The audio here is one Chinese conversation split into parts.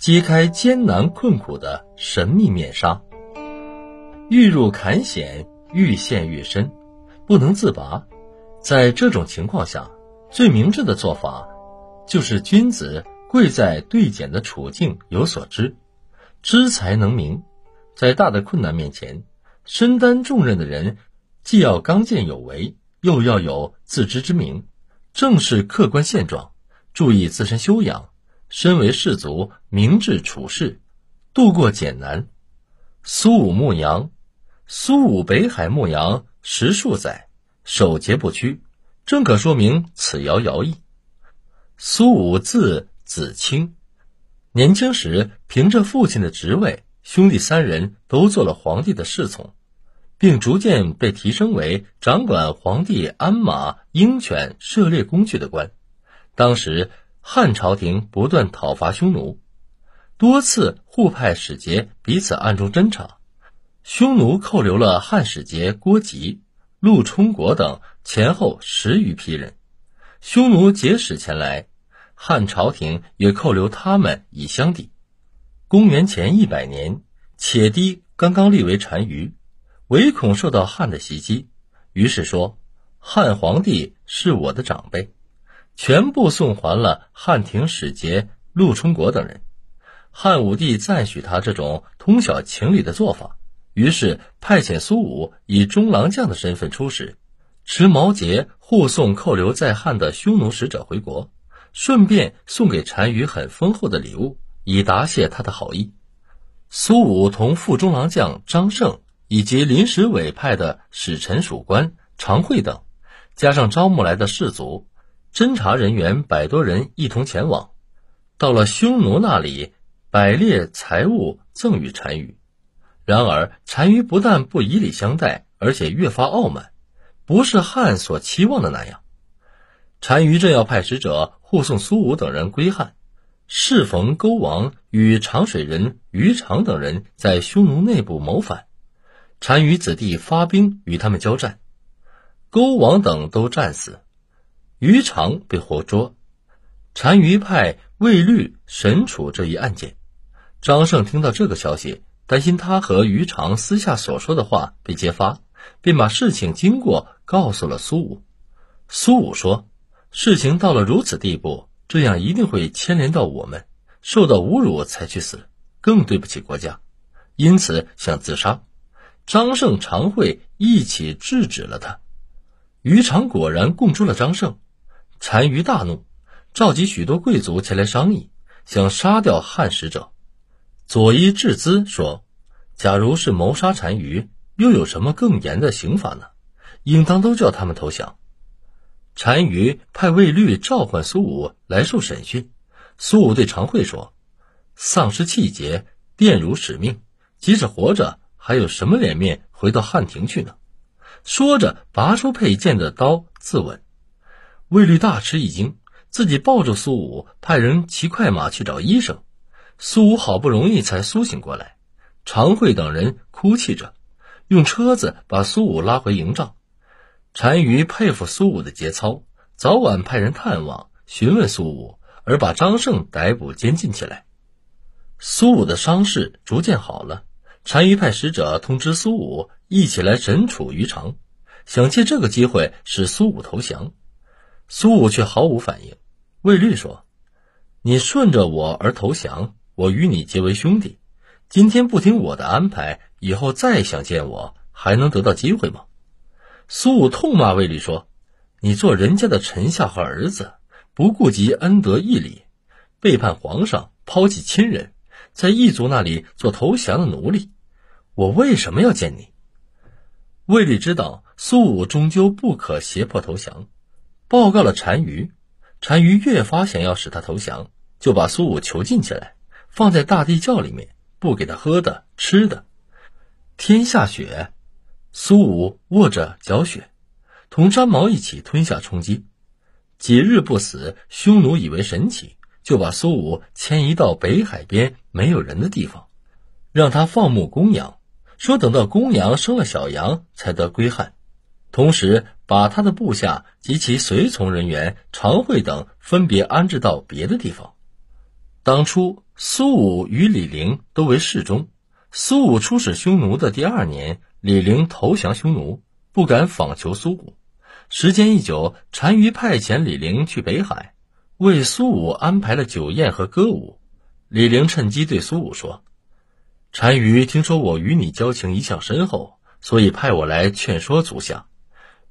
揭开艰难困苦的神秘面纱。欲入坎险，愈陷愈深，不能自拔。在这种情况下，最明智的做法，就是君子贵在对简的处境有所知，知才能明。在大的困难面前，身担重任的人，既要刚健有为，又要有自知之明，正视客观现状，注意自身修养。身为士族，明智处事，度过艰难。苏武牧羊，苏武北海牧羊十数载，守节不屈，正可说明此爻爻意。苏武字子清，年轻时凭着父亲的职位，兄弟三人都做了皇帝的侍从，并逐渐被提升为掌管皇帝鞍马、鹰犬、射猎工具的官。当时。汉朝廷不断讨伐匈奴，多次互派使节彼此暗中侦查。匈奴扣留了汉使节郭吉、陆冲国等前后十余批人。匈奴结使前来，汉朝廷也扣留他们以相抵。公元前一百年，且堤刚刚立为单于，唯恐受到汉的袭击，于是说：“汉皇帝是我的长辈。”全部送还了汉廷使节陆冲国等人。汉武帝赞许他这种通晓情理的做法，于是派遣苏武以中郎将的身份出使，持毛节护送扣留在汉的匈奴使者回国，顺便送给单于很丰厚的礼物，以答谢他的好意。苏武同副中郎将张胜以及临时委派的使臣属官常惠等，加上招募来的士卒。侦查人员百多人一同前往，到了匈奴那里，摆列财物赠与单于。然而单于不但不以礼相待，而且越发傲慢，不是汉所期望的那样。单于正要派使者护送苏武等人归汉，适逢勾王与长水人于长等人在匈奴内部谋反，单于子弟发兵与他们交战，勾王等都战死。于常被活捉，单于派魏律审处这一案件。张胜听到这个消息，担心他和于常私下所说的话被揭发，便把事情经过告诉了苏武。苏武说：“事情到了如此地步，这样一定会牵连到我们，受到侮辱才去死，更对不起国家，因此想自杀。”张胜、常惠一起制止了他。于常果然供出了张胜。单于大怒，召集许多贵族前来商议，想杀掉汉使者。左伊质资说：“假如是谋杀单于，又有什么更严的刑罚呢？应当都叫他们投降。”单于派卫律召唤苏武来受审讯。苏武对常惠说：“丧失气节，玷辱使命，即使活着，还有什么脸面回到汉庭去呢？”说着，拔出佩剑的刀自刎。卫律大吃一惊，自己抱住苏武，派人骑快马去找医生。苏武好不容易才苏醒过来，常惠等人哭泣着，用车子把苏武拉回营帐。单于佩服苏武的节操，早晚派人探望询问苏武，而把张胜逮捕监禁起来。苏武的伤势逐渐好了，单于派使者通知苏武一起来审处于常，想借这个机会使苏武投降。苏武却毫无反应。魏律说：“你顺着我而投降，我与你结为兄弟。今天不听我的安排，以后再想见我，还能得到机会吗？”苏武痛骂魏律说：“你做人家的臣下和儿子，不顾及恩德义理，背叛皇上，抛弃亲人，在异族那里做投降的奴隶，我为什么要见你？”魏律知道苏武终究不可胁迫投降。报告了单于，单于越发想要使他投降，就把苏武囚禁起来，放在大地窖里面，不给他喝的吃的。天下雪，苏武握着搅雪，同张毛一起吞下充饥。几日不死，匈奴以为神奇，就把苏武迁移到北海边没有人的地方，让他放牧公羊，说等到公羊生了小羊，才得归汉。同时，把他的部下及其随从人员常惠等分别安置到别的地方。当初苏武与李陵都为侍中。苏武出使匈奴的第二年，李陵投降匈奴，不敢访求苏武。时间一久，单于派遣李陵去北海，为苏武安排了酒宴和歌舞。李陵趁机对苏武说：“单于听说我与你交情一向深厚，所以派我来劝说足下，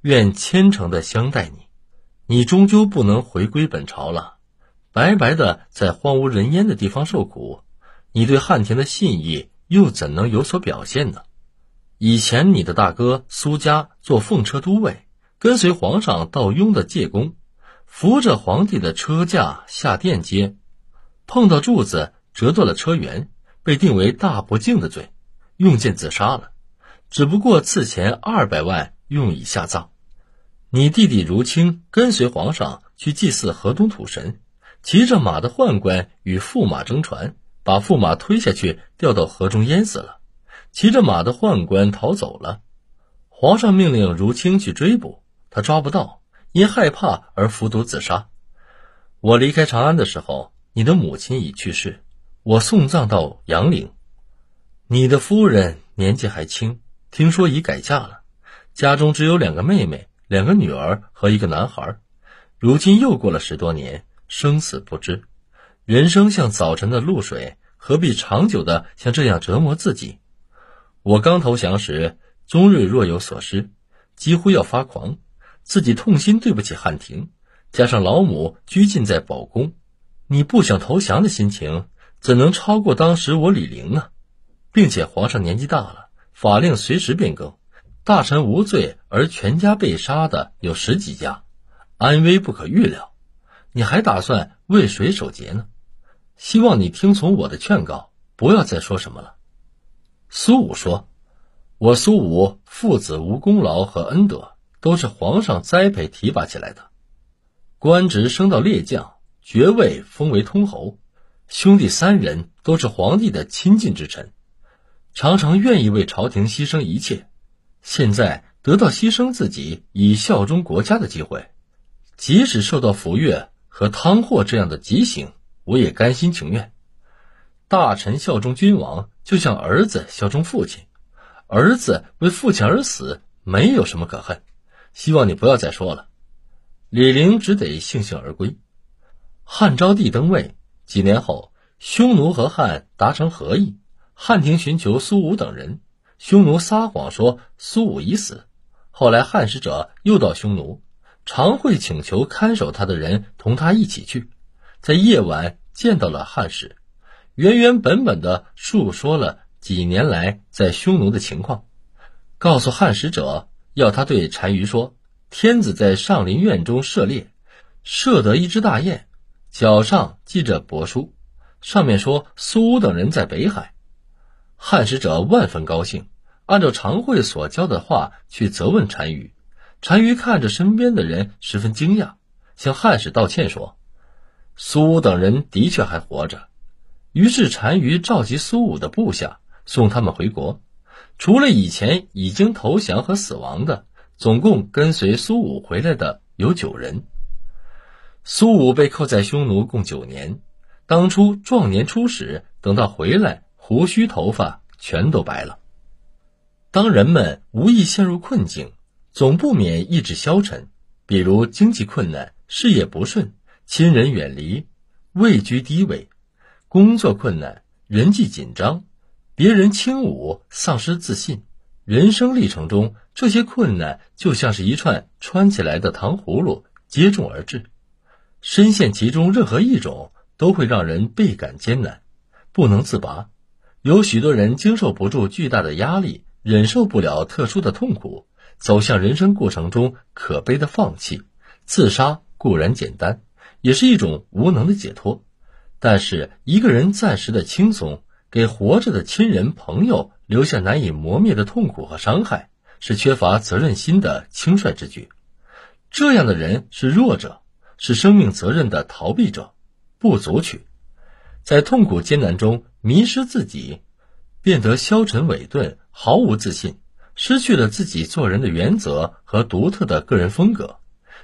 愿虔诚的相待你。你终究不能回归本朝了。”白白的在荒无人烟的地方受苦，你对汉庭的信义又怎能有所表现呢？以前你的大哥苏家做奉车都尉，跟随皇上到雍的借宫，扶着皇帝的车驾下殿阶，碰到柱子折断了车辕，被定为大不敬的罪，用剑自杀了。只不过赐钱二百万用以下葬。你弟弟如清跟随皇上去祭祀河东土神。骑着马的宦官与驸马争船，把驸马推下去，掉到河中淹死了。骑着马的宦官逃走了，皇上命令如清去追捕，他抓不到，因害怕而服毒自杀。我离开长安的时候，你的母亲已去世，我送葬到杨陵。你的夫人年纪还轻，听说已改嫁了，家中只有两个妹妹、两个女儿和一个男孩。如今又过了十多年。生死不知，人生像早晨的露水，何必长久的像这样折磨自己？我刚投降时，宗瑞若有所失，几乎要发狂，自己痛心对不起汉庭，加上老母拘禁在宝宫，你不想投降的心情，怎能超过当时我李陵呢？并且皇上年纪大了，法令随时变更，大臣无罪而全家被杀的有十几家，安危不可预料。你还打算为谁守节呢？希望你听从我的劝告，不要再说什么了。苏武说：“我苏武父子无功劳和恩德，都是皇上栽培提拔起来的，官职升到列将，爵位封为通侯，兄弟三人都是皇帝的亲近之臣，常常愿意为朝廷牺牲一切。现在得到牺牲自己以效忠国家的机会，即使受到抚越。”和汤霍这样的极刑，我也甘心情愿。大臣效忠君王，就像儿子效忠父亲。儿子为父亲而死，没有什么可恨。希望你不要再说了。李陵只得悻悻而归。汉昭帝登位几年后，匈奴和汉达成和议，汉庭寻求苏武等人，匈奴撒谎说苏武已死。后来汉使者又到匈奴。常会请求看守他的人同他一起去，在夜晚见到了汉使，原原本本的述说了几年来在匈奴的情况，告诉汉使者要他对单于说：天子在上林苑中射猎，射得一只大雁，脚上系着帛书，上面说苏武等人在北海。汉使者万分高兴，按照常惠所教的话去责问单于。单于看着身边的人，十分惊讶，向汉使道歉说：“苏武等人的确还活着。”于是单于召集苏武的部下，送他们回国。除了以前已经投降和死亡的，总共跟随苏武回来的有九人。苏武被扣在匈奴共九年，当初壮年出使，等到回来，胡须头发全都白了。当人们无意陷入困境。总不免意志消沉，比如经济困难、事业不顺、亲人远离、位居低位、工作困难、人际紧张、别人轻侮、丧失自信。人生历程中，这些困难就像是一串穿起来的糖葫芦，接踵而至。深陷其中，任何一种都会让人倍感艰难，不能自拔。有许多人经受不住巨大的压力，忍受不了特殊的痛苦。走向人生过程中可悲的放弃，自杀固然简单，也是一种无能的解脱。但是一个人暂时的轻松，给活着的亲人朋友留下难以磨灭的痛苦和伤害，是缺乏责任心的轻率之举。这样的人是弱者，是生命责任的逃避者，不足取。在痛苦艰难中迷失自己，变得消沉萎顿，毫无自信。失去了自己做人的原则和独特的个人风格，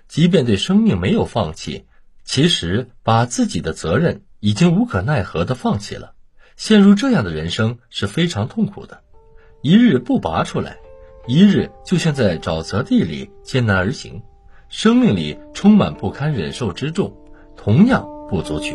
即便对生命没有放弃，其实把自己的责任已经无可奈何的放弃了。陷入这样的人生是非常痛苦的，一日不拔出来，一日就像在沼泽地里艰难而行，生命里充满不堪忍受之重，同样不足取。